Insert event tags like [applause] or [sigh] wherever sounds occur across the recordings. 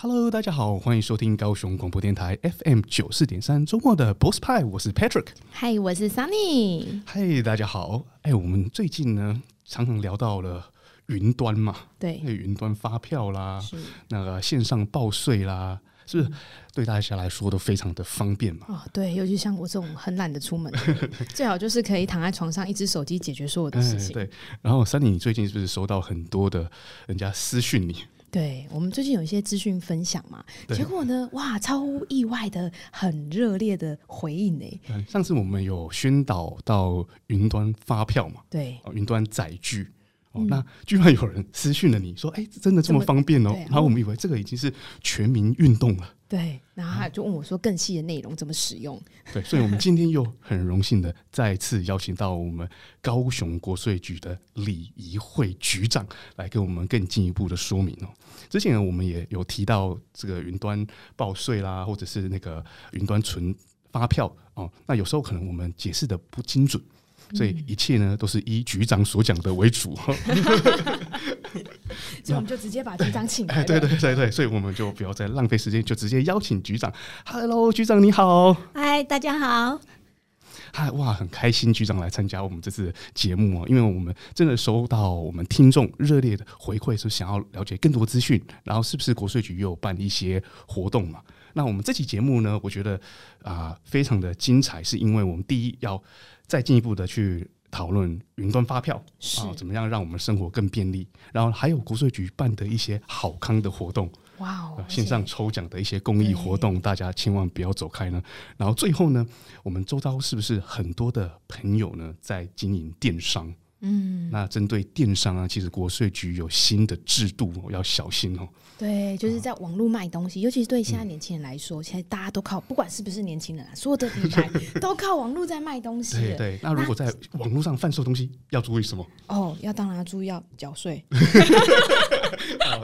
Hello，大家好，欢迎收听高雄广播电台 FM 九四点三周末的 Boss 派，我是 Patrick。嗨，我是 Sunny。嗨，大家好。哎，我们最近呢，常常聊到了云端嘛，对，云端发票啦，是那个线上报税啦，是不是对大家来说都非常的方便嘛？哦，对，尤其像我这种很懒得出门，[laughs] 最好就是可以躺在床上，一只手机解决所有的事情。哎、对，然后 Sunny，你最近是不是收到很多的人家私讯你？对，我们最近有一些资讯分享嘛，结果呢，哇，超乎意外的很热烈的回应呢。上次我们有宣导到云端发票嘛，对，云端载具。哦，那居然有人私讯了你说，哎，真的这么方便哦？然后我们以为这个已经是全民运动了。对，然后他就问我说，更细的内容怎么使用？[laughs] 对，所以我们今天又很荣幸的再次邀请到我们高雄国税局的李怡慧局长来给我们更进一步的说明哦。之前我们也有提到这个云端报税啦，或者是那个云端存发票哦，那有时候可能我们解释的不精准。所以一切呢，都是以局长所讲的为主。[laughs] [laughs] 所以我们就直接把局长请来。哎，对对对对，所以我们就不要再浪费时间，就直接邀请局长。Hello，局长你好。嗨，大家好。嗨，哇，很开心局长来参加我们这次节目啊，因为我们真的收到我们听众热烈的回馈，说想要了解更多资讯，然后是不是国税局又有办一些活动嘛？那我们这期节目呢，我觉得啊、呃，非常的精彩，是因为我们第一要。再进一步的去讨论云端发票啊，怎么样让我们生活更便利？然后还有国税局办的一些好康的活动，哇哦，线上抽奖的一些公益活动，大家千万不要走开呢。然后最后呢，我们周遭是不是很多的朋友呢在经营电商？嗯，那针对电商啊，其实国税局有新的制度，要小心哦。对，就是在网络卖东西，尤其是对现在年轻人来说，现在大家都靠，不管是不是年轻人啊，所有的品牌都靠网络在卖东西。对 [laughs] 对，那如果在网络上贩售东西，要注意什么？哦，要当然要注意要缴税。[laughs]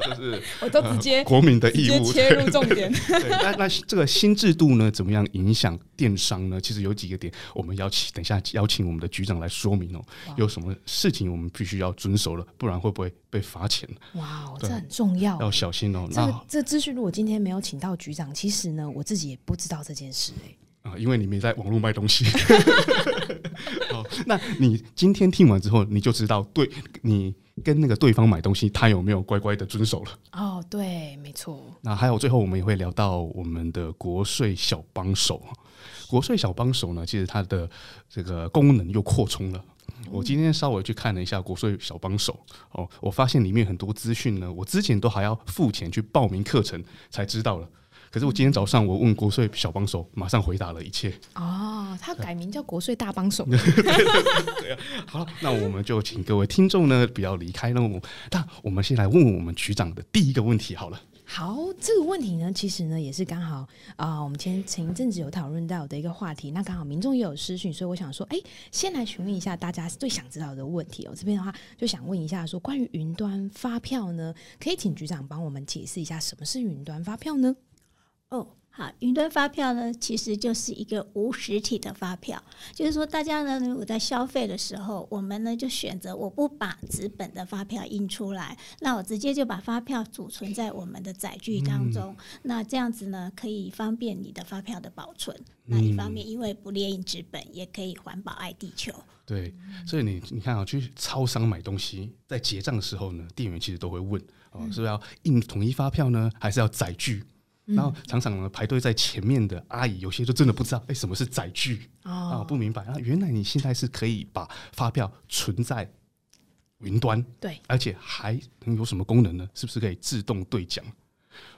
哦，就是 [laughs] 我都直接国民的义务切入重点。对，[laughs] 那那这个新制度呢，怎么样影响电商呢？其实有几个点，我们邀请等一下邀请我们的局长来说明哦。有什么事情我们必须要遵守了，不然会不会被罚钱？哇，这很重要，要小心。这个这资讯如果今天没有请到局长，其实呢，我自己也不知道这件事哎。啊，因为你没在网络卖东西。[laughs] 好，那你今天听完之后，你就知道，对你跟那个对方买东西，他有没有乖乖的遵守了？哦，对，没错。那还有最后，我们也会聊到我们的国税小帮手。国税小帮手呢，其实它的这个功能又扩充了。我今天稍微去看了一下国税小帮手哦，我发现里面很多资讯呢，我之前都还要付钱去报名课程才知道了。可是我今天早上我问国税小帮手，马上回答了一切。哦，他改名叫国税大帮手。[laughs] 好了，那我们就请各位听众呢不要离开了。那我们先来问问我们局长的第一个问题好了。好，这个问题呢，其实呢也是刚好啊、呃，我们前前一阵子有讨论到的一个话题。那刚好民众也有私讯，所以我想说，哎，先来询问一下大家最想知道的问题哦。这边的话就想问一下说，说关于云端发票呢，可以请局长帮我们解释一下什么是云端发票呢？哦。好，云端发票呢，其实就是一个无实体的发票。就是说，大家呢，如果在消费的时候，我们呢就选择我不把纸本的发票印出来，那我直接就把发票储存在我们的载具当中。嗯、那这样子呢，可以方便你的发票的保存。嗯、那一方面，因为不列印纸本，也可以环保爱地球。对，所以你你看啊，去超商买东西，在结账的时候呢，店员其实都会问哦，是不是要印统一发票呢，还是要载具？然后常常呢排队在前面的阿姨，有些就真的不知道，哎，什么是载具啊？不明白啊？原来你现在是可以把发票存在云端，对，而且还能有什么功能呢？是不是可以自动兑奖？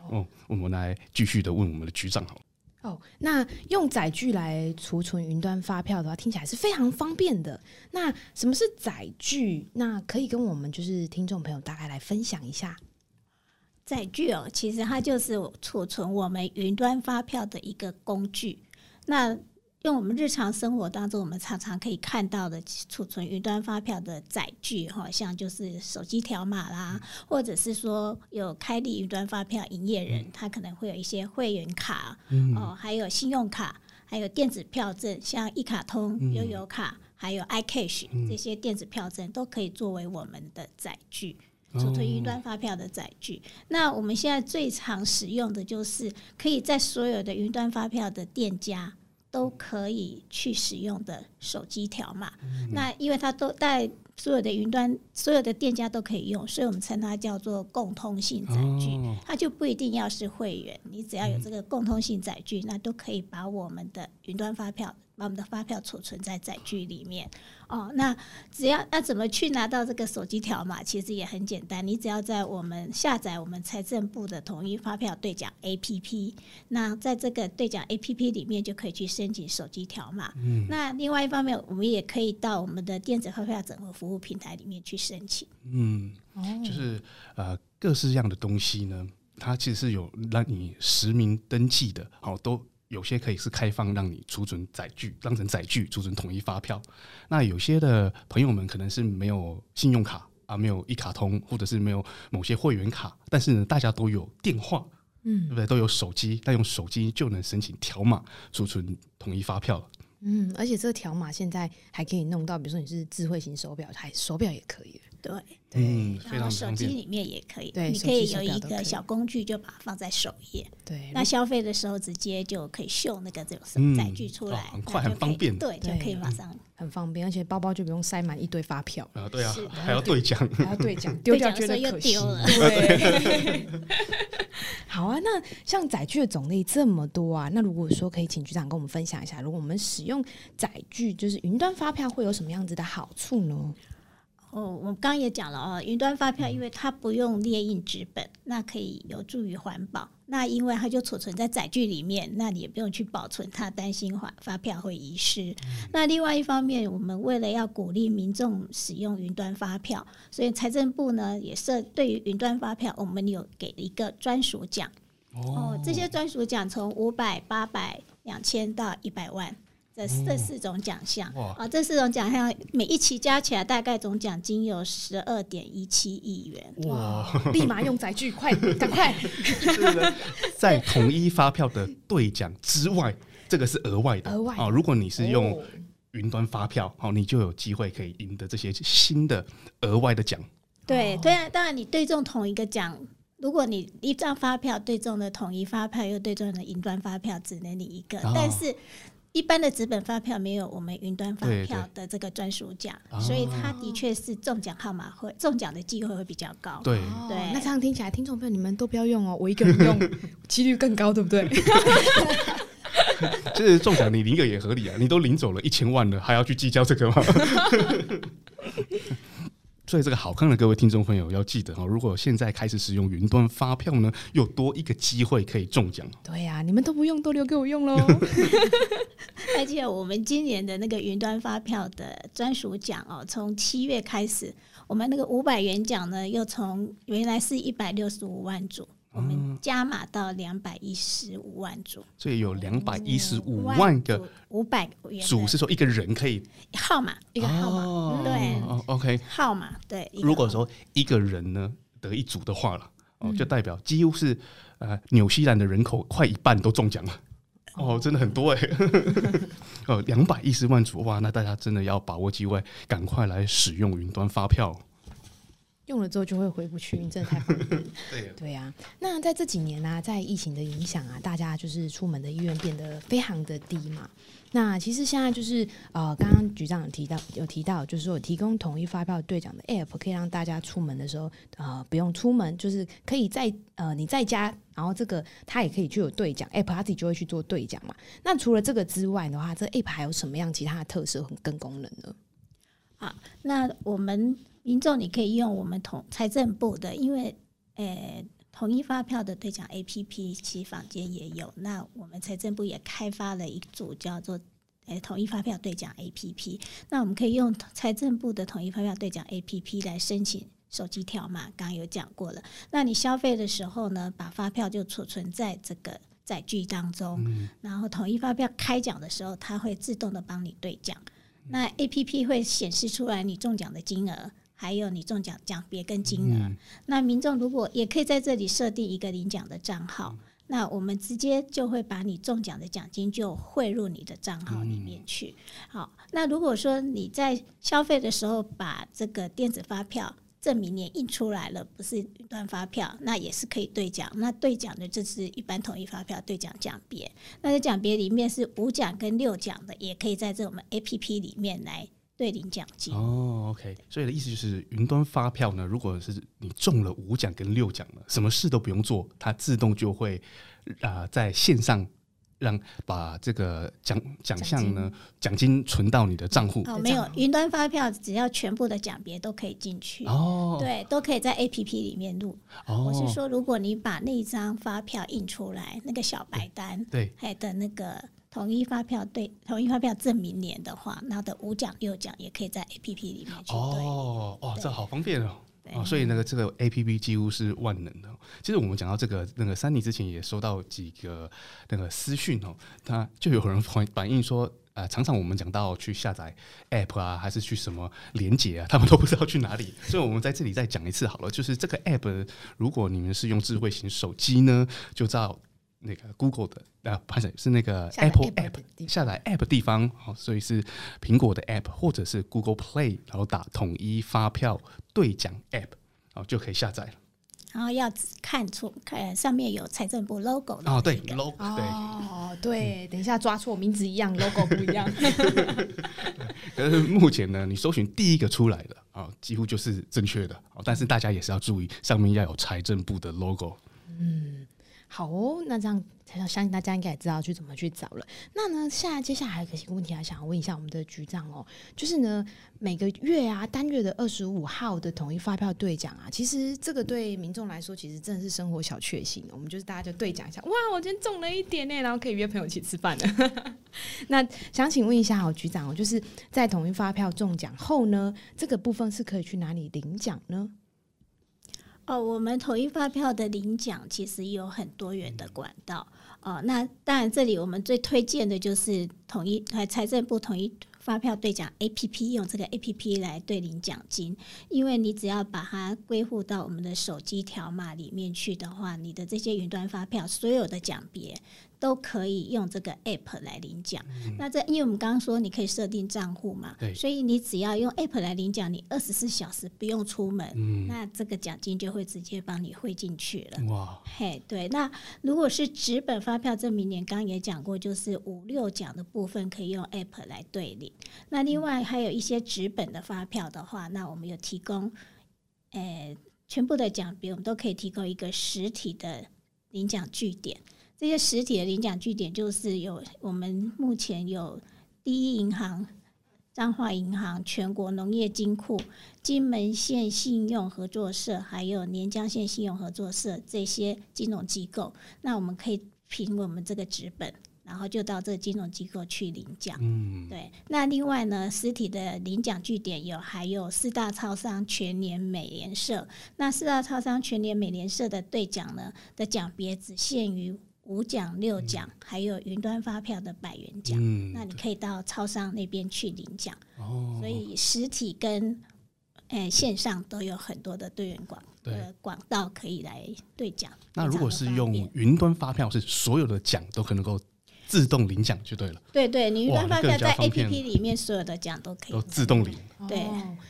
哦，我们来继续的问我们的局长好。哦，那用载具来储存云端发票的话，听起来是非常方便的。那什么是载具？那可以跟我们就是听众朋友大概来分享一下。载具哦，其实它就是储存我们云端发票的一个工具。那用我们日常生活当中，我们常常可以看到的储存云端发票的载具，哈，像就是手机条码啦，或者是说有开立云端发票营业人，他可能会有一些会员卡，哦，还有信用卡，还有电子票证，像一卡通、悠游卡，还有 iCash 这些电子票证都可以作为我们的载具。储存云端发票的载具。哦、那我们现在最常使用的就是可以在所有的云端发票的店家都可以去使用的手机条码。嗯、那因为它都在所有的云端，所有的店家都可以用，所以我们称它叫做共通性载具。哦、它就不一定要是会员，你只要有这个共通性载具，嗯、那都可以把我们的云端发票。把我们的发票储存在载具里面哦。那只要那怎么去拿到这个手机条码？其实也很简单，你只要在我们下载我们财政部的统一发票兑奖 APP，那在这个兑奖 APP 里面就可以去申请手机条码。嗯。那另外一方面，我们也可以到我们的电子发票整合服务平台里面去申请。嗯，就是呃各式样的东西呢，它其实是有让你实名登记的，好都。有些可以是开放让你储存载具，当成载具储存统一发票。那有些的朋友们可能是没有信用卡啊，没有一卡通，或者是没有某些会员卡，但是呢，大家都有电话，嗯，对不对？都有手机，但用手机就能申请条码储存统一发票了。嗯，而且这个条码现在还可以弄到，比如说你是智慧型手表，还手表也可以。对，嗯，非常然后手机里面也可以，对，你可以有一个小工具，就把它放在首页。对，那消费的时候直接就可以秀那个这种载具出来，很快很方便。对，就可以马上很方便，而且包包就不用塞满一堆发票啊。对啊，还要兑奖，[laughs] 还要兑奖，[laughs] 丢掉觉得可惜。对，[laughs] 好啊。那像载具的种类这么多啊，那如果说可以请局长跟我们分享一下，如果我们使用载具，就是云端发票，会有什么样子的好处呢？哦，我刚刚也讲了哦，云端发票因为它不用列印纸本，那可以有助于环保。那因为它就储存在载具里面，那你也不用去保存它，担心发发票会遗失。嗯、那另外一方面，我们为了要鼓励民众使用云端发票，所以财政部呢也设对于云端发票，我们有给了一个专属奖。哦，哦，这些专属奖从五百、八百、两千到一百万。这这四种奖项啊，这四种奖项每一期加起来大概总奖金有十二点一七亿元。哇！立马用载具，快 [laughs] 赶快！在统一发票的兑奖之外，这个是额外的。额外啊，如果你是用云端发票，好，你就有机会可以赢得这些新的额外的奖。对，当然，当然，你对中同一个奖，如果你一张发票对中的统一发票，又对中的云端发票，只能你一个，但是。一般的纸本发票没有我们云端发票的这个专属奖，所以它的确是中奖号码会中奖的机会会比较高。对对，那这样听起来，听众朋友你们都不要用哦，我一个人用 [laughs] 几率更高，对不对？[laughs] 就是中奖你领一个也合理啊，你都领走了一千万了，还要去计较这个吗？[laughs] 所以，这个好看的各位听众朋友要记得哦，如果现在开始使用云端发票呢，又多一个机会可以中奖。对呀、啊，你们都不用，都留给我用喽。[laughs] 而且，我们今年的那个云端发票的专属奖哦，从七月开始，我们那个五百元奖呢，又从原来是一百六十五万组。我们加码到两百一十五万组，所以有两百一十五万个五百元组，是说一个人可以号码一个号码，哦、对，OK。号码对。如果说一个人呢得一组的话了，哦，就代表几乎是呃纽西兰的人口快一半都中奖了，哦，真的很多哎，[laughs] 哦，两百一十万组哇，那大家真的要把握机会，赶快来使用云端发票。用了之后就会回不去，你真的太方便。对对呀、啊，那在这几年呢、啊，在疫情的影响啊，大家就是出门的意愿变得非常的低嘛。那其实现在就是呃，刚刚局长有提到，有提到就是说提供统一发票兑奖的 App，可以让大家出门的时候呃不用出门，就是可以在呃你在家，然后这个它也可以就有兑奖 App，它自己就会去做兑奖嘛。那除了这个之外的话，这个、App 还有什么样其他的特色跟功能呢？啊，那我们。民众，你可以用我们统财政部的，因为呃统一发票的兑奖 APP，其实坊间也有。那我们财政部也开发了一组叫做呃统一发票兑奖 APP。那我们可以用财政部的统一发票兑奖 APP 来申请手机条码，刚刚有讲过了。那你消费的时候呢，把发票就储存在这个载具当中，嗯、然后统一发票开奖的时候，它会自动的帮你兑奖。那 APP 会显示出来你中奖的金额。还有你中奖奖别跟金额，嗯、那民众如果也可以在这里设定一个领奖的账号，嗯、那我们直接就会把你中奖的奖金就汇入你的账号里面去。嗯、好，那如果说你在消费的时候把这个电子发票证明年印出来了，不是云端发票，那也是可以兑奖。那兑奖的就是一般统一发票兑奖奖别，那这奖别里面是五奖跟六奖的，也可以在这我们 APP 里面来兑领奖金。哦，OK，所以的意思就是云端发票呢，如果是你中了五奖跟六奖了，什么事都不用做，它自动就会啊、呃、在线上。让把这个奖奖项呢，奖金存到你的账户哦，没有云端发票，只要全部的奖别都可以进去哦，对，都可以在 APP 里面录。哦，我是说，如果你把那张发票印出来，那个小白单对，还的那个统一发票对统一发票证明年的话，那的五奖六奖也可以在 APP 里面去哦，哦，这好方便哦。哦，所以那个这个 A P P 几乎是万能的。其实我们讲到这个，那个三妮之前也收到几个那个私讯哦，他就有人反反映说，呃，常常我们讲到去下载 App 啊，还是去什么连接啊，他们都不知道去哪里。所以我们在这里再讲一次好了，就是这个 App，如果你们是用智慧型手机呢，就照那个 Google 的。啊，不是是那个 Apple App 下载 App 地方，好，所以是苹果的 App 或者是 Google Play，然后打统一发票兑奖 App，然后就可以下载了。然后要看出看上面有财政部 logo 哦，对 logo，对哦，对，等一下抓错名字一样，logo 不一样。[laughs] 可是目前呢，你搜寻第一个出来的啊，几乎就是正确的。但是大家也是要注意，上面要有财政部的 logo。嗯。好哦，那这样相信大家应该也知道去怎么去找了。那呢，现在接下来还有一个问题，还想要问一下我们的局长哦，就是呢，每个月啊，单月的二十五号的统一发票兑奖啊，其实这个对民众来说，其实真的是生活小确幸。我们就是大家就兑奖一下，哇，我今天中了一点呢，然后可以约朋友一起吃饭了。[laughs] 那想请问一下哦，局长哦，就是在统一发票中奖后呢，这个部分是可以去哪里领奖呢？哦，我们统一发票的领奖其实有很多元的管道哦。那当然，这里我们最推荐的就是统一还财政部统一发票兑奖 APP，用这个 APP 来兑领奖金。因为你只要把它归户到我们的手机条码里面去的话，你的这些云端发票所有的奖别。都可以用这个 app 来领奖。嗯、那这因为我们刚刚说你可以设定账户嘛，对，所以你只要用 app 来领奖，你二十四小时不用出门，嗯、那这个奖金就会直接帮你汇进去了。哇，嘿，对。那如果是纸本发票证明年，刚刚也讲过，就是五六奖的部分可以用 app 来兑领。那另外还有一些纸本的发票的话，那我们有提供，诶、全部的奖别我们都可以提供一个实体的领奖据点。这些实体的领奖据点就是有我们目前有第一银行、彰化银行、全国农业金库、金门县信用合作社，还有连江县信用合作社这些金融机构。那我们可以凭我们这个纸本，然后就到这个金融机构去领奖。嗯，对。那另外呢，实体的领奖据点有还有四大超商全年美联社。那四大超商全年美联社的兑奖呢的奖别只限于。五奖六奖，还有云端发票的百元奖，嗯、那你可以到超商那边去领奖。哦，所以实体跟诶、欸、线上都有很多的兑源广呃广道可以来兑奖。那如果是用云端发票，是所有的奖都可能够。自动领奖就对了。对对，你云端发票在 APP 里面所有的奖都可以都自动领。对，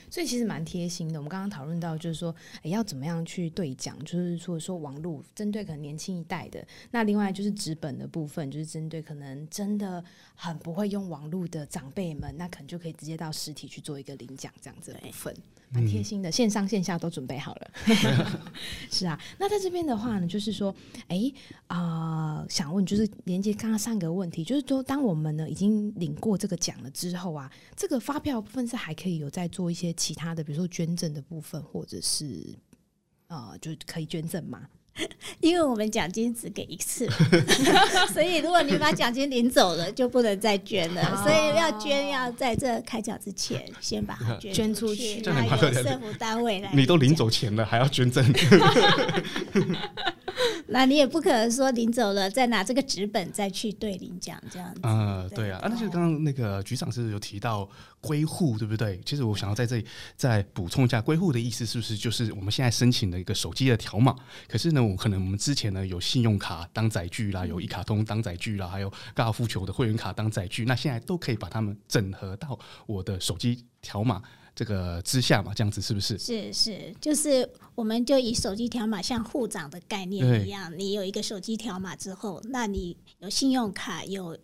所以其实蛮贴心的。我们刚刚讨论到，就是说，哎，要怎么样去兑奖？就是说，说网络针对可能年轻一代的，那另外就是纸本的部分，就是针对可能真的很不会用网络的长辈们，那可能就可以直接到实体去做一个领奖这样子的部分。蛮贴心的，线上线下都准备好了。[laughs] 是啊，那在这边的话呢，就是说，哎、欸、啊、呃，想问，就是连接刚刚上个问题，就是说，当我们呢已经领过这个奖了之后啊，这个发票部分是还可以有在做一些其他的，比如说捐赠的部分，或者是啊、呃，就可以捐赠吗？[laughs] 因为我们奖金只给一次，[laughs] 所以如果你把奖金领走了，就不能再捐了。所以要捐，要在这开奖之前先把它 [laughs] 捐出去，那由政府单位来。你都领走钱了，还要捐赠？那你也不可能说领走了再拿这个纸本再去对领奖这样子。嗯，对啊。啊，那就刚刚那个局长是有提到归户，对不对？其实我想要在这里再补充一下，归户的意思是不是就是我们现在申请的一个手机的条码？可是呢，我可能我们之前呢有信用卡当载具啦，有一卡通当载具啦，还有高尔夫球的会员卡当载具，那现在都可以把它们整合到我的手机条码这个之下嘛，这样子是不是？是是，就是我们就以手机条码像户长的概念一样，你有一个手机条码之后，那你有信用卡，有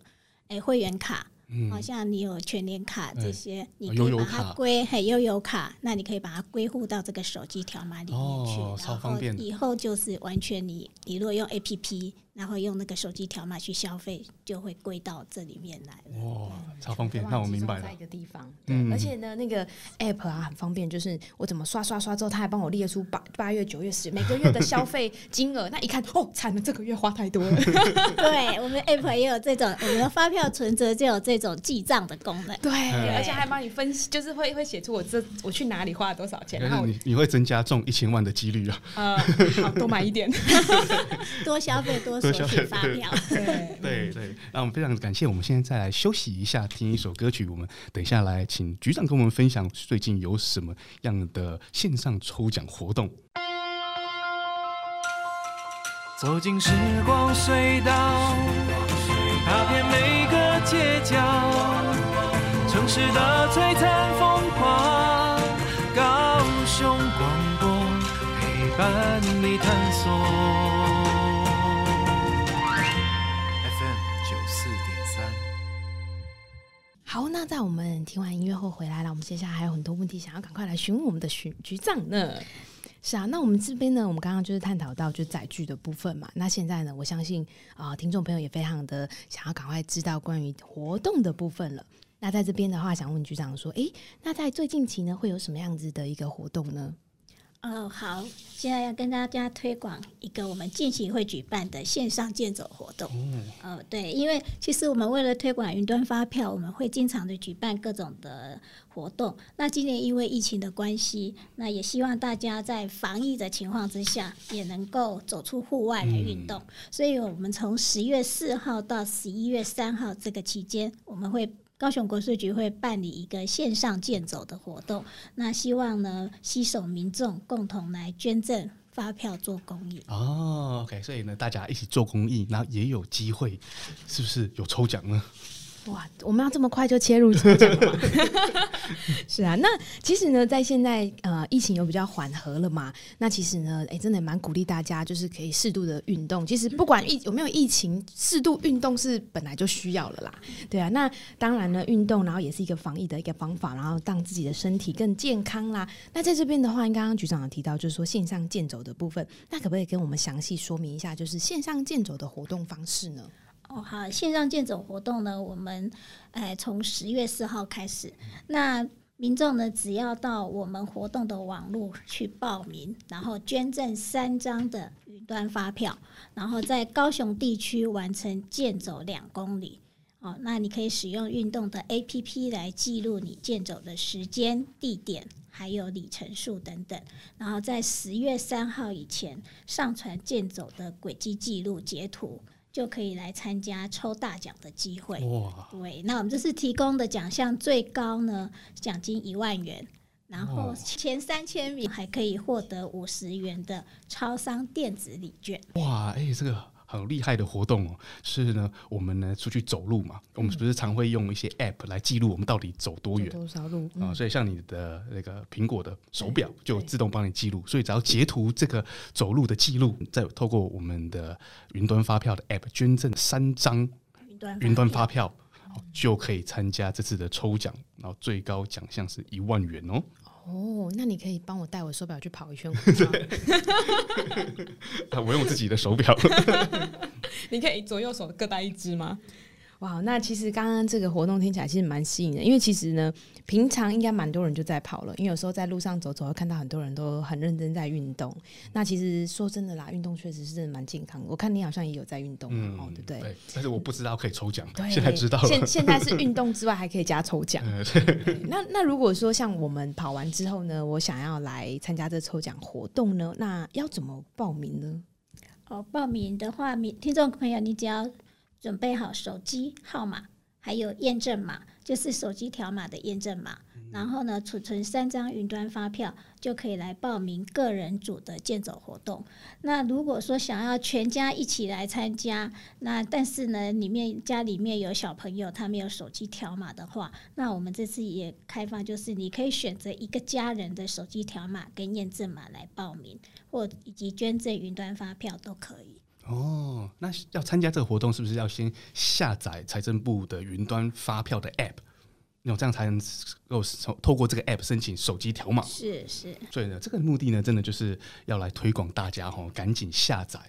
诶会员卡。好像你有全年卡这些，欸、你可以把它归嘿悠游卡，那你可以把它归户到这个手机条码里面去，哦，超方便。以后就是完全你你如果用 APP。然后用那个手机条码去消费，就会归到这里面来了。哇，超方便！那我明白了。在一个地方，对，而且呢，那个 app 啊很方便，就是我怎么刷刷刷之后，他还帮我列出八八月、九月、十每个月的消费金额。那一看，哦，惨了，这个月花太多了。[laughs] 对，我们 app 也有这种，我们的发票存折就有这种记账的功能。对，而且还帮你分析，就是会会写出我这我去哪里花了多少钱。然后你你会增加中一千万的几率啊。呃，好，多买一点，[laughs] 多消费多。对 [laughs] 对对，那我们非常感谢。我们现在再来休息一下，听一首歌曲。我们等一下来请局长跟我们分享最近有什么样的线上抽奖活动。走进时光隧道，踏遍每个街角，城市的璀璨风光，高雄广播陪伴好，那在我们听完音乐后回来了，我们接下来还有很多问题想要赶快来询问我们的局局长呢。是啊，那我们这边呢，我们刚刚就是探讨到就载具的部分嘛。那现在呢，我相信啊、听众朋友也非常的想要赶快知道关于活动的部分了。那在这边的话，想问局长说，诶、那在最近期呢，会有什么样子的一个活动呢？哦，好，现在要跟大家推广一个我们近期会举办的线上健走活动。嗯、哦，对，因为其实我们为了推广云端发票，我们会经常的举办各种的活动。那今年因为疫情的关系，那也希望大家在防疫的情况之下，也能够走出户外来运动。嗯、所以，我们从十月四号到十一月三号这个期间，我们会。高雄国税局会办理一个线上健走的活动，那希望呢，携手民众共同来捐赠发票做公益。哦，OK，所以呢，大家一起做公益，那也有机会，是不是有抽奖呢？哇，我们要这么快就切入抽奖了吗？[laughs] 是啊，那其实呢，在现在呃疫情又比较缓和了嘛，那其实呢，哎、欸，真的蛮鼓励大家，就是可以适度的运动。其实不管疫有没有疫情，适度运动是本来就需要了啦。对啊，那当然呢，运动然后也是一个防疫的一个方法，然后让自己的身体更健康啦。那在这边的话，刚刚局长有提到，就是说线上健走的部分，那可不可以跟我们详细说明一下，就是线上健走的活动方式呢？哦，好，线上健走活动呢，我们诶从十月四号开始，那民众呢只要到我们活动的网络去报名，然后捐赠三张的云端发票，然后在高雄地区完成健走两公里。哦，那你可以使用运动的 APP 来记录你健走的时间、地点，还有里程数等等，然后在十月三号以前上传健走的轨迹记录截图。就可以来参加抽大奖的机会。哇！对，那我们这次提供的奖项最高呢，奖金一万元，然后前三千名还可以获得五十元的超商电子礼券。哇！哎、欸，这个。很厉害的活动哦，是呢，我们呢出去走路嘛，我们是不是常会用一些 App 来记录我们到底走多远，多少路啊、嗯？所以像你的那个苹果的手表就自动帮你记录，所以只要截图这个走路的记录，再透过我们的云端发票的 App 捐赠三张云端发票，就可以参加这次的抽奖，然后最高奖项是一万元哦。哦，那你可以帮我带我手表去跑一圈吗？[laughs] 我用自己的手表。[laughs] 你可以左右手各带一只吗？哇，那其实刚刚这个活动听起来其实蛮吸引人，因为其实呢，平常应该蛮多人就在跑了，因为有时候在路上走走，会看到很多人都很认真在运动。那其实说真的啦，运动确实是真的蛮健康的。我看你好像也有在运动，嗯，哦，对不对？对，但是我不知道可以抽奖，现在知道了。现现在是运动之外还可以加抽奖。[laughs] 那那如果说像我们跑完之后呢，我想要来参加这抽奖活动呢，那要怎么报名呢？哦，报名的话，听众朋友，你只要。准备好手机号码，还有验证码，就是手机条码的验证码。然后呢，储存三张云端发票就可以来报名个人组的健走活动。那如果说想要全家一起来参加，那但是呢，里面家里面有小朋友，他没有手机条码的话，那我们这次也开放，就是你可以选择一个家人的手机条码跟验证码来报名，或以及捐赠云端发票都可以。哦，那要参加这个活动，是不是要先下载财政部的云端发票的 App？那这样才能够透过这个 app 申请手机条码。是是。所以呢，这个目的呢，真的就是要来推广大家哈，赶紧下载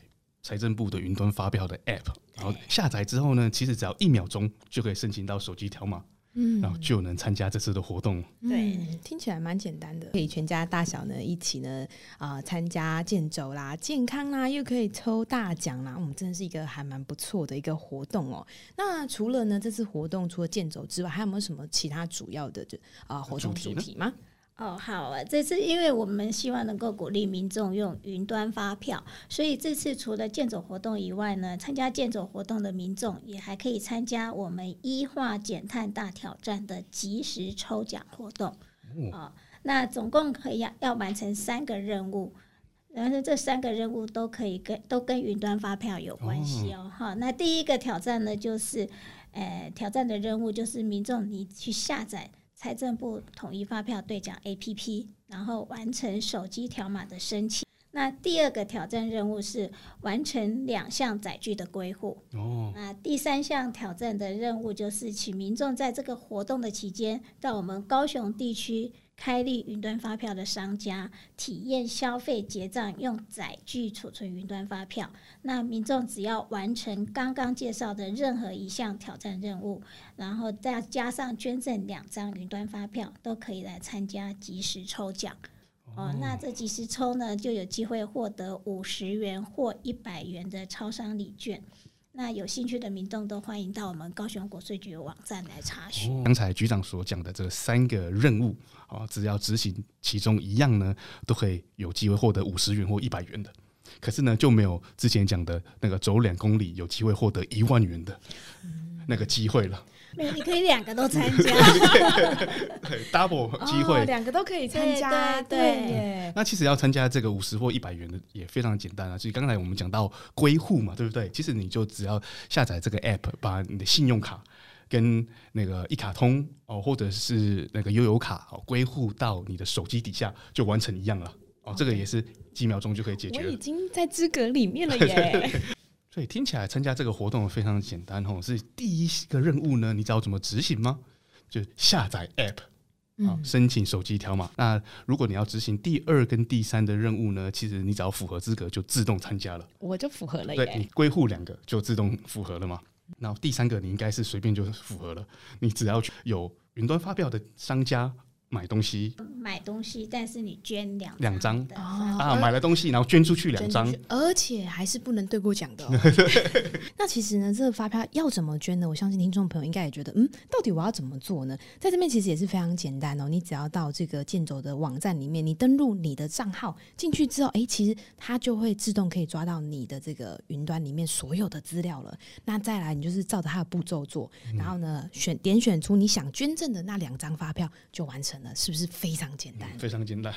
财政部的云端发票的 app。然后下载之后呢，其实只要一秒钟就可以申请到手机条码。嗯，然后就能参加这次的活动。对，听起来蛮简单的，可以全家大小呢一起呢啊参加健走啦、健康啦，又可以抽大奖啦，我们真的是一个还蛮不错的一个活动哦。那除了呢这次活动除了健走之外，还有没有什么其他主要的啊活动主题吗？哦，好啊！这次因为我们希望能够鼓励民众用云端发票，所以这次除了健走活动以外呢，参加健走活动的民众也还可以参加我们一化减碳大挑战的即时抽奖活动。啊、嗯哦，那总共可以要要完成三个任务，然后这三个任务都可以跟都跟云端发票有关系哦。好、哦，那第一个挑战呢，就是呃，挑战的任务就是民众你去下载。财政部统一发票兑奖 APP，然后完成手机条码的申请。那第二个挑战任务是完成两项载具的归户。哦。那第三项挑战的任务就是请民众在这个活动的期间，到我们高雄地区。开立云端发票的商家体验消费结账用载具储存云端发票，那民众只要完成刚刚介绍的任何一项挑战任务，然后再加上捐赠两张云端发票，都可以来参加即时抽奖。哦，那这即时抽呢，就有机会获得五十元或一百元的超商礼券。那有兴趣的民众都欢迎到我们高雄国税局网站来查询。刚才局长所讲的这三个任务，啊，只要执行其中一样呢，都可以有机会获得五十元或一百元的。可是呢，就没有之前讲的那个走两公里有机会获得一万元的 [laughs] 那个机会了。没有，你可以两个都 [laughs] 参加，double 机会，两个都可以参加。对，对，那其实要参加这个五十或一百元的也非常简单啊。所以刚才我们讲到归户嘛，对不对？其实你就只要下载这个 app，把你的信用卡跟那个一卡通哦，或者是那个悠游卡哦，归户到你的手机底下，就完成一样了。哦，这个也是几秒钟就可以解决。我已经在资格里面了耶。[laughs] 所以听起来参加这个活动非常简单哦，是第一个任务呢，你知道怎么执行吗？就下载 App 啊，申请手机条码。嗯、那如果你要执行第二跟第三的任务呢，其实你只要符合资格就自动参加了。我就符合了，对，你归户两个就自动符合了嘛。那第三个你应该是随便就符合了，你只要有云端发票的商家。买东西，买东西，但是你捐两两张啊，买了东西然后捐出去两张，而且还是不能对过奖的、哦。[laughs] [laughs] 那其实呢，这个发票要怎么捐呢？我相信听众朋友应该也觉得，嗯，到底我要怎么做呢？在这边其实也是非常简单哦，你只要到这个建走的网站里面，你登录你的账号进去之后，哎，其实它就会自动可以抓到你的这个云端里面所有的资料了。那再来，你就是照着它的步骤做，然后呢，选点选出你想捐赠的那两张发票，就完成了。是不是非常简单？非常简单。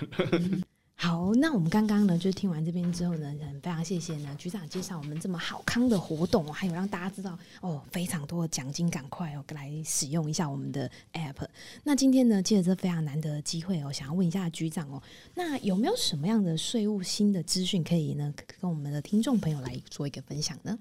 好，那我们刚刚呢，就听完这边之后呢，很非常谢谢呢局长介绍我们这么好康的活动，还有让大家知道哦，非常多的奖金，赶快哦来使用一下我们的 app。那今天呢，借着这非常难得的机会哦，想要问一下局长哦，那有没有什么样的税务新的资讯可以呢，跟我们的听众朋友来做一个分享呢？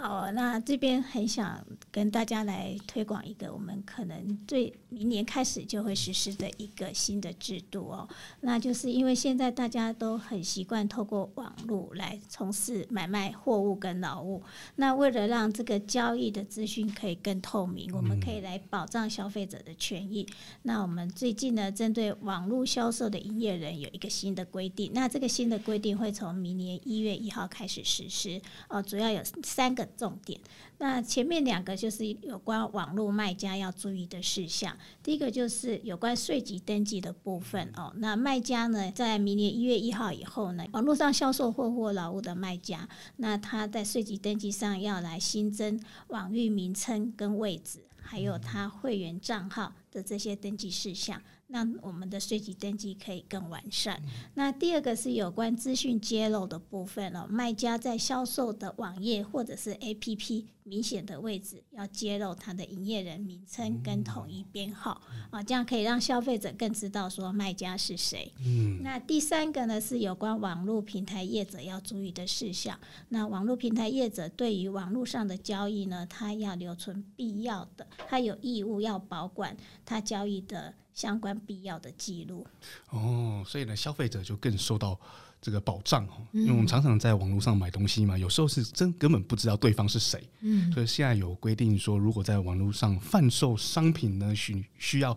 好，那这边很想跟大家来推广一个我们可能最明年开始就会实施的一个新的制度哦。那就是因为现在大家都很习惯透过网络来从事买卖货物跟劳务。那为了让这个交易的资讯可以更透明，我们可以来保障消费者的权益。那我们最近呢，针对网络销售的营业人有一个新的规定。那这个新的规定会从明年一月一号开始实施哦，主要有三个。重点，那前面两个就是有关网络卖家要注意的事项。第一个就是有关税籍登记的部分哦。那卖家呢，在明年一月一号以后呢，网络上销售货或劳务的卖家，那他在税籍登记上要来新增网域名称跟位置，还有他会员账号的这些登记事项。让我们的税籍登记可以更完善。那第二个是有关资讯揭露的部分哦，卖家在销售的网页或者是 APP 明显的位置要揭露他的营业人名称跟统一编号啊，这样可以让消费者更知道说卖家是谁。嗯，那第三个呢是有关网络平台业者要注意的事项。那网络平台业者对于网络上的交易呢，他要留存必要的，他有义务要保管他交易的。相关必要的记录。哦，所以呢，消费者就更受到这个保障哦。因为我们常常在网络上买东西嘛，有时候是真根本不知道对方是谁，嗯，所以现在有规定说，如果在网络上贩售商品呢，需需要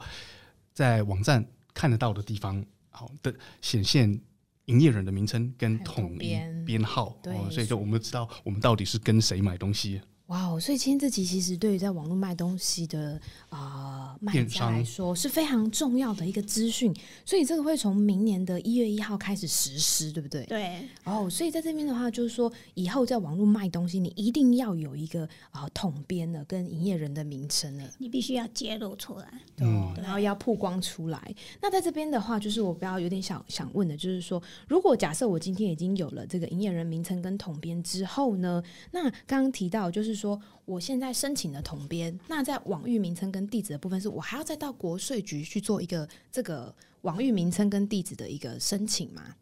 在网站看得到的地方，好的显现营业人的名称跟统一编号，对，所以就我们知道我们到底是跟谁买东西。哇哦！所以今天这集其实对于在网络卖东西的啊、呃、卖家来说是非常重要的一个资讯。所以这个会从明年的一月一号开始实施，对不对？对。哦，所以在这边的话，就是说以后在网络卖东西，你一定要有一个啊、呃、统编的跟营业人的名称了，你必须要揭露出来，嗯，然后要曝光出来。那在这边的话，就是我比较有点想想问的，就是说，如果假设我今天已经有了这个营业人名称跟统编之后呢，那刚刚提到就是。说我现在申请了统编，那在网域名称跟地址的部分，是我还要再到国税局去做一个这个网域名称跟地址的一个申请吗？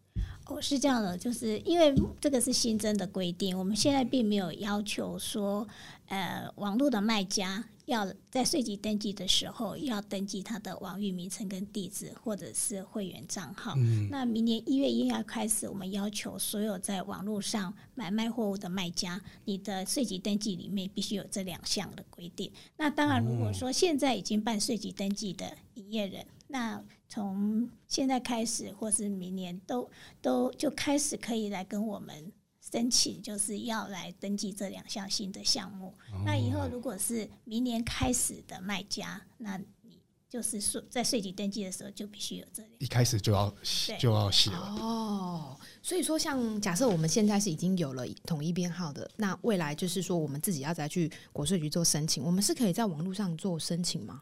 哦，是这样的，就是因为这个是新增的规定，我们现在并没有要求说，呃，网络的卖家。要在税籍登记的时候，要登记他的网域名称跟地址，或者是会员账号。嗯、那明年一月一号开始，我们要求所有在网络上买卖货物的卖家，你的税籍登记里面必须有这两项的规定。那当然，如果说现在已经办税籍登记的营业人，那从现在开始，或是明年都都就开始可以来跟我们。申请就是要来登记这两项新的项目。哦。那以后如果是明年开始的卖家，那你就是说在税籍登记的时候就必须有这两。一开始就要就要写哦。所以说，像假设我们现在是已经有了统一编号的，那未来就是说我们自己要再去国税局做申请，我们是可以在网络上做申请吗？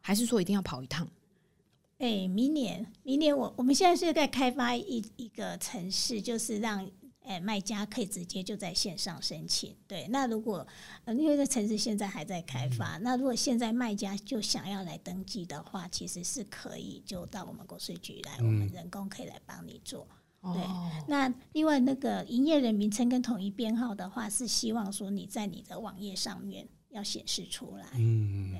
还是说一定要跑一趟？哎、欸，明年明年我我们现在是在开发一一个城市，就是让。哎，卖家可以直接就在线上申请。对，那如果呃，因为这城市现在还在开发，嗯，那如果现在卖家就想要来登记的话，其实是可以就到我们国税局来，嗯，我们人工可以来帮你做。对，哦，那另外那个营业人名称跟统一编号的话，是希望说你在你的网页上面。要显示出来。嗯，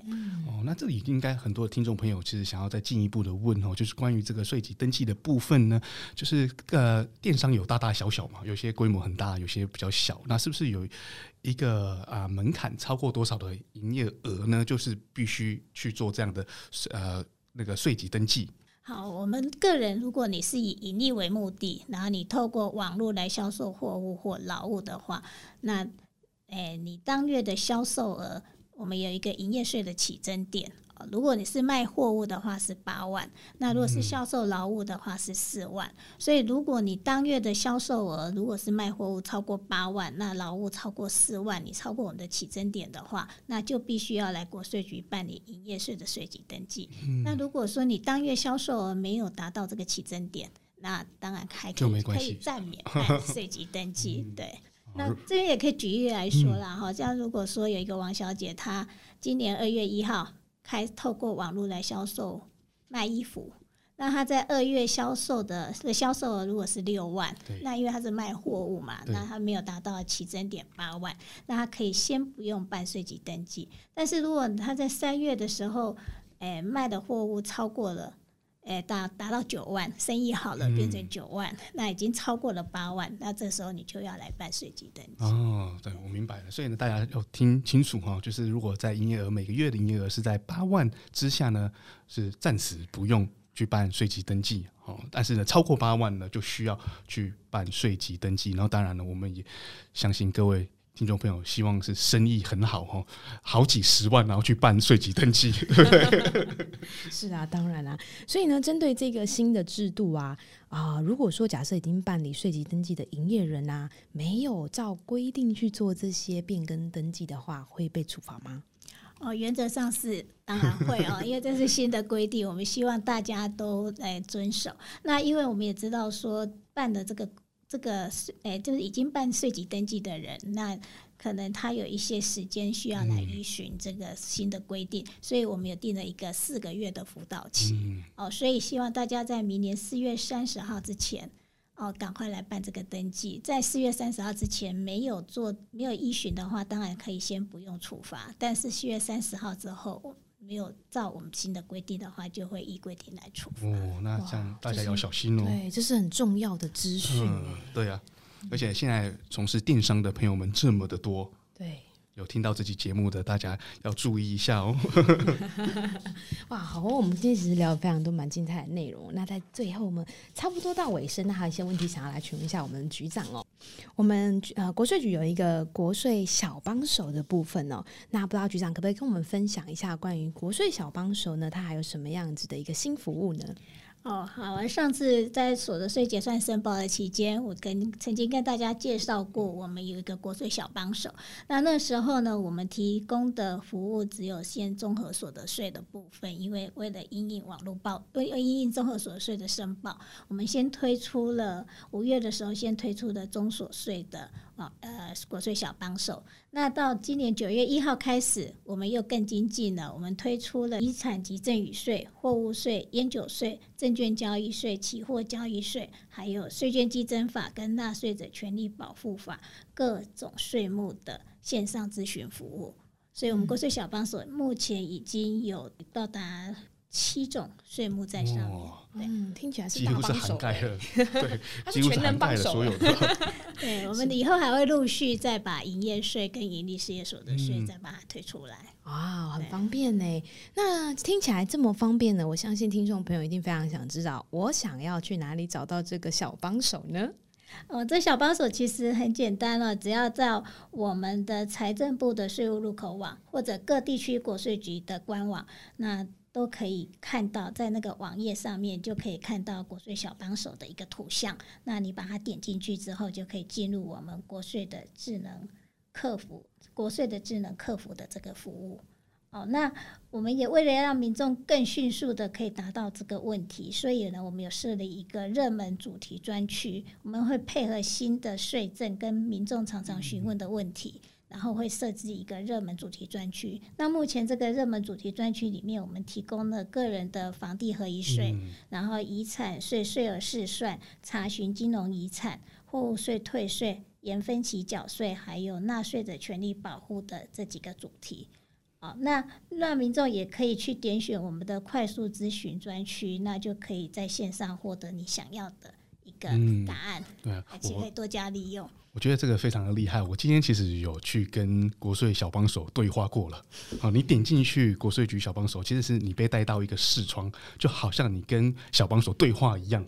哦，那这里应该很多的听众朋友其实想要再进一步的问哦，就是关于这个税籍登记的部分呢，就是呃，电商有大大小小嘛，有些规模很大，有些比较小，那是不是有一个啊、呃、门槛，超过多少的营业额呢？就是必须去做这样的呃那个税籍登记。好，我们个人如果你是以盈利为目的，然后你透过网络来销售货物或劳务的话，那哎，你当月的销售额，我们有一个营业税的起征点。如果你是卖货物的话是八万，那如果是销售劳务的话是四万。所以，如果你当月的销售额如果是卖货物超过八万，那劳务超过四万，你超过我们的起征点的话，那就必须要来国税局办理营业税的税籍登记。那如果说你当月销售额没有达到这个起征点，那当然还可以可以暂免办 [laughs] 税籍登记。对。那这边也可以举例来说啦，哈，像如果说有一个王小姐，她今年二月一号开透过网络来销售卖衣服，那她在二月销售的这个销售额如果是六万，那因为她是卖货物嘛，那她没有达到起征点八万，那她可以先不用办税籍登记。但是如果她在三月的时候，哎，卖的货物超过了。哎，达达到九万，生意好了变成九万，嗯，那已经超过了八万，那这时候你就要来办税籍登记。哦，对，我明白了。所以呢，大家要听清楚哈，就是如果在营业额每个月的营业额是在八万之下呢，是暂时不用去办税籍登记哦。但是呢，超过八万呢，就需要去办税籍登记。然后，当然呢，我们也相信各位。听众朋友，希望是生意很好哦，好几十万，然后去办税籍登记，对不对？是啊，当然啦、啊。所以呢，针对这个新的制度啊，啊、呃，如果说假设已经办理税籍登记的营业人啊，没有照规定去做这些变更登记的话，会被处罚吗？哦，原则上是当然会哦，[laughs] 因为这是新的规定，我们希望大家都来遵守。那因为我们也知道说办的这个这个税，哎，就是已经办税籍登记的人，那可能他有一些时间需要来依循这个新的规定，嗯、所以我们有定了一个四个月的辅导期。嗯、哦，所以希望大家在明年四月三十号之前。哦，赶快来办这个登记，在四月三十号之前没有做、没有依循的话，当然可以先不用处罚。但是四月三十号之后没有照我们新的规定的话，就会依规定来处罚。哦，那这样大家要小心哦。对，这是很重要的资讯。嗯，对啊，而且现在从事电商的朋友们这么的多。对。有听到这期节目的大家要注意一下哦。[laughs] 哇，好，我们今天其实聊了非常多蛮精彩的内容。那在最后，我们差不多到尾声，那还有一些问题想要来询问一下我们局长哦。我们呃国税局有一个国税小帮手的部分哦，那不知道局长可不可以跟我们分享一下关于国税小帮手呢？它还有什么样子的一个新服务呢？哦，好，我上次在所得税结算申报的期间，我跟曾经跟大家介绍过，我们有一个国税小帮手。那那时候呢，我们提供的服务只有先综合所得税的部分，因为为了因应网络报，为因应综合所得税的申报，我们先推出了五月的时候先推出的综所税的。啊，呃，国税小帮手。那到今年九月一号开始，我们又更精进了，我们推出了遗产及赠与税、货物税、烟酒税、证券交易税、期货交易税，还有税捐稽征法跟纳税者权利保护法各种税目的线上咨询服务。所以，我们国税小帮手目前已经有到达。七种税目在上面，哦、嗯，听起来是几乎是 [laughs] 涵盖了，对，它是全能帮手，所有的。[laughs] 对，我们以后还会陆续再把营业税跟盈利事业所得税再把它推出来。哇、嗯，很方便呢。那听起来这么方便呢，我相信听众朋友一定非常想知道，我想要去哪里找到这个小帮手呢？哦，这小帮手其实很简单了，只要在我们的财政部的税务入口网或者各地区国税局的官网，那。都可以看到，在那个网页上面就可以看到国税小帮手的一个图像。那你把它点进去之后，就可以进入我们国税的智能客服，国税的智能客服的这个服务。哦，那我们也为了让民众更迅速的可以达到这个问题，所以呢，我们有设立一个热门主题专区，我们会配合新的税政跟民众常常询问的问题。然后会设置一个热门主题专区。那目前这个热门主题专区里面，我们提供了个人的房地合一税，嗯、然后遗产税税额试算、查询金融遗产、货物税退税、延分期缴税，还有纳税者权利保护的这几个主题。好，那那民众也可以去点选我们的快速咨询专区，那就可以在线上获得你想要的一个答案。嗯、对，而且可以多加利用。我觉得这个非常的厉害。我今天其实有去跟国税小帮手对话过了。好，你点进去国税局小帮手，其实是你被带到一个视窗，就好像你跟小帮手对话一样。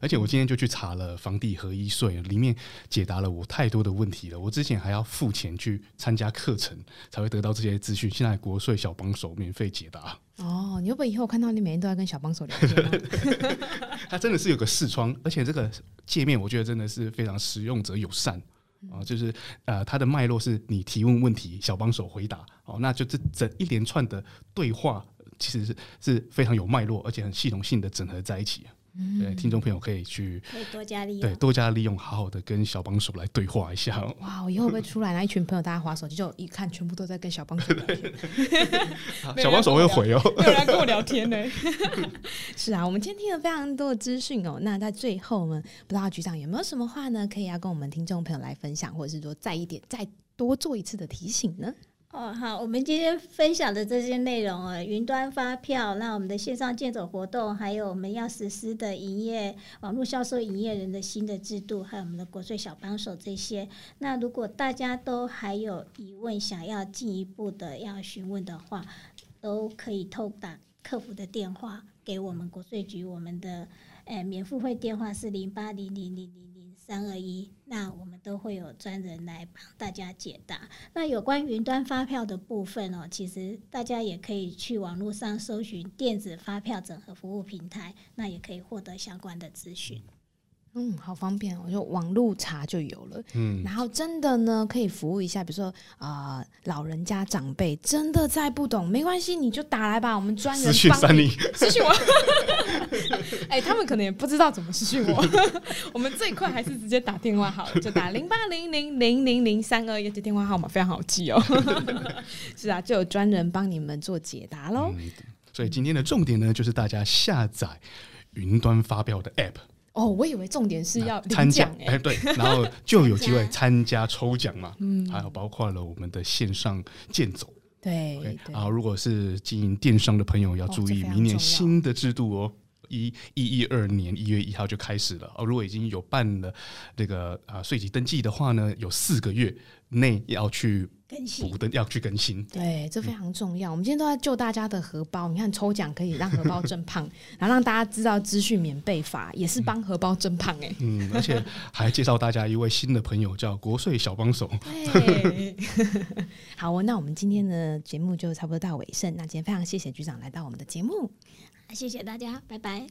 而且我今天就去查了房地合一税，里面解答了我太多的问题了。我之前还要付钱去参加课程，才会得到这些资讯。现在国税小帮手免费解答。哦，你会不会以后看到你每天都在跟小帮手聊天？它真的是有个视窗，而且这个界面我觉得真的是非常使用者友善啊。就是呃，它的脉络是你提问问题，小帮手回答。哦，那就这整一连串的对话，其实是是非常有脉络，而且很系统性的整合在一起。对，听众朋友可以去可以多加利用，对，多加利用，好好的跟小帮手来对话一下。哇，我以后会不会出来，那一群朋友大家划手机，就一看全部都在跟小帮手聊天。[laughs] 小帮手会回哦，有人跟我聊天呢。[laughs] 是啊，我们今天听了非常多的资讯哦。那在最后呢，不知道局长有没有什么话呢，可以要跟我们听众朋友来分享，或者是说再一点，再多做一次的提醒呢？哦，好，我们今天分享的这些内容啊，云端发票，那我们的线上健走活动，还有我们要实施的营业网络销售营业人的新的制度，还有我们的国税小帮手这些。那如果大家都还有疑问，想要进一步的要询问的话，都可以透打客服的电话给我们国税局，我们的诶免付费电话是零八零零零零。三二一，那我们都会有专人来帮大家解答。那有关云端发票的部分哦，其实大家也可以去网络上搜寻电子发票整合服务平台，那也可以获得相关的资讯。嗯，好方便，我就网路查就有了。嗯，然后真的呢，可以服务一下，比如说啊、呃，老人家长辈真的再不懂，没关系，你就打来吧，我们专人帮你 [laughs] 私讯我。哎、欸，他们可能也不知道怎么私讯我，[laughs] 我们最快还是直接打电话好了，就打零八零零零零零三二一，这电话号码非常好记哦。[laughs] 是啊，就有专人帮你们做解答喽、嗯。所以今天的重点呢，就是大家下载云端发票的 App。哦，我以为重点是要参奖，哎、欸，对，然后就有机会参加。抽奖嘛，嗯，还有包括了我们的线上健走，对，然后如果是经营电商的朋友要注意，明年新的制度哦，一一一二年一月一号就开始了。哦，如果已经有办了这个啊税籍登记的话呢，有四个月内要去。更新补的要去更新，对，这非常重要。嗯、我们今天都在救大家的荷包，你看抽奖可以让荷包增胖，[laughs] 然后让大家知道资讯免被罚，也是帮荷包增胖哎、欸。嗯，而且还介绍大家一位新的朋友，叫国税小帮手。对，[laughs] 好，那我们今天的节目就差不多到尾声。那今天非常谢谢局长来到我们的节目，谢谢大家，拜拜。